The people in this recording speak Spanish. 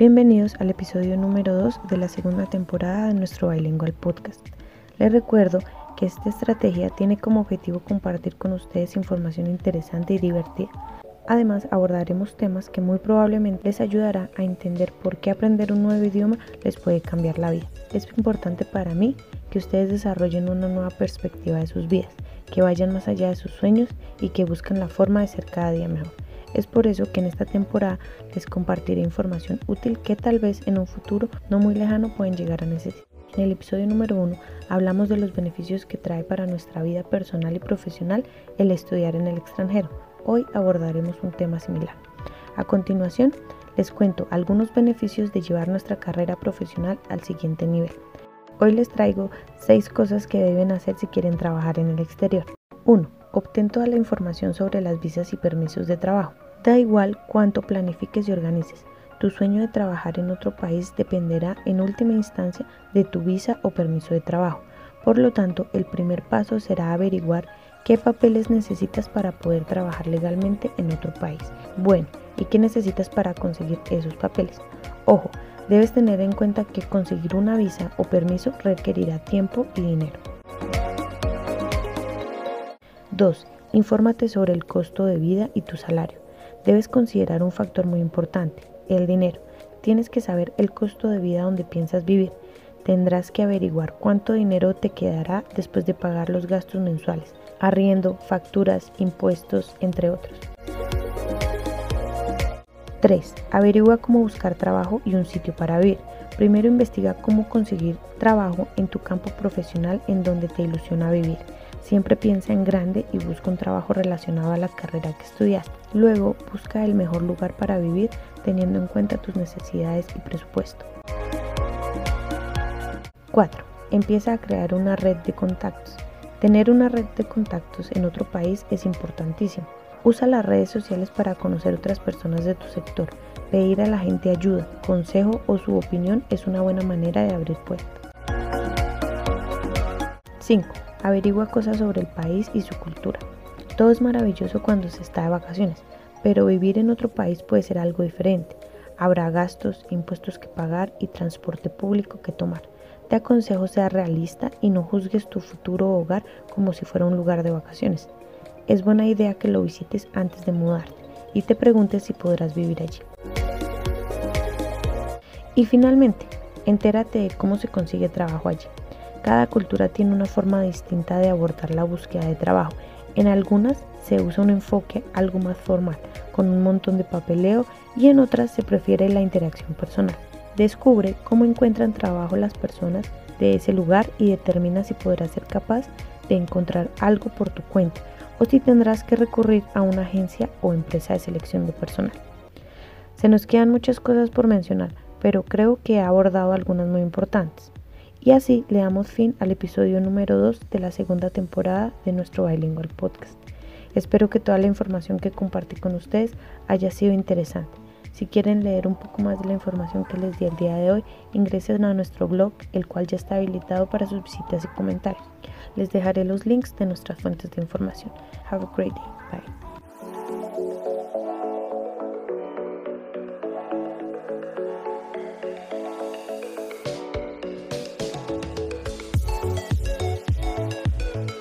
Bienvenidos al episodio número 2 de la segunda temporada de nuestro Bilingual Podcast. Les recuerdo que esta estrategia tiene como objetivo compartir con ustedes información interesante y divertida. Además, abordaremos temas que muy probablemente les ayudará a entender por qué aprender un nuevo idioma les puede cambiar la vida. Es importante para mí que ustedes desarrollen una nueva perspectiva de sus vidas, que vayan más allá de sus sueños y que busquen la forma de ser cada día mejor. Es por eso que en esta temporada les compartiré información útil que tal vez en un futuro no muy lejano pueden llegar a necesitar. En el episodio número 1 hablamos de los beneficios que trae para nuestra vida personal y profesional el estudiar en el extranjero. Hoy abordaremos un tema similar. A continuación, les cuento algunos beneficios de llevar nuestra carrera profesional al siguiente nivel. Hoy les traigo 6 cosas que deben hacer si quieren trabajar en el exterior. 1 Obtén toda la información sobre las visas y permisos de trabajo. Da igual cuánto planifiques y organices. Tu sueño de trabajar en otro país dependerá en última instancia de tu visa o permiso de trabajo. Por lo tanto, el primer paso será averiguar qué papeles necesitas para poder trabajar legalmente en otro país. Bueno, ¿y qué necesitas para conseguir esos papeles? Ojo, debes tener en cuenta que conseguir una visa o permiso requerirá tiempo y dinero. 2. Infórmate sobre el costo de vida y tu salario. Debes considerar un factor muy importante, el dinero. Tienes que saber el costo de vida donde piensas vivir. Tendrás que averiguar cuánto dinero te quedará después de pagar los gastos mensuales, arriendo, facturas, impuestos, entre otros. 3. Averigua cómo buscar trabajo y un sitio para vivir. Primero investiga cómo conseguir trabajo en tu campo profesional en donde te ilusiona vivir. Siempre piensa en grande y busca un trabajo relacionado a la carrera que estudiaste. Luego busca el mejor lugar para vivir teniendo en cuenta tus necesidades y presupuesto. 4. Empieza a crear una red de contactos. Tener una red de contactos en otro país es importantísimo. Usa las redes sociales para conocer otras personas de tu sector. Pedir a la gente ayuda, consejo o su opinión es una buena manera de abrir puertas. 5. Averigua cosas sobre el país y su cultura. Todo es maravilloso cuando se está de vacaciones, pero vivir en otro país puede ser algo diferente. Habrá gastos, impuestos que pagar y transporte público que tomar. Te aconsejo ser realista y no juzgues tu futuro hogar como si fuera un lugar de vacaciones. Es buena idea que lo visites antes de mudarte y te preguntes si podrás vivir allí. Y finalmente, entérate de cómo se consigue trabajo allí. Cada cultura tiene una forma distinta de abordar la búsqueda de trabajo. En algunas se usa un enfoque algo más formal, con un montón de papeleo, y en otras se prefiere la interacción personal. Descubre cómo encuentran trabajo las personas de ese lugar y determina si podrás ser capaz de encontrar algo por tu cuenta o si tendrás que recurrir a una agencia o empresa de selección de personal. Se nos quedan muchas cosas por mencionar, pero creo que he abordado algunas muy importantes. Y así le damos fin al episodio número 2 de la segunda temporada de nuestro Bilingual Podcast. Espero que toda la información que compartí con ustedes haya sido interesante. Si quieren leer un poco más de la información que les di el día de hoy, ingresen a nuestro blog, el cual ya está habilitado para sus visitas y comentarios. Les dejaré los links de nuestras fuentes de información. Have a great day. Bye.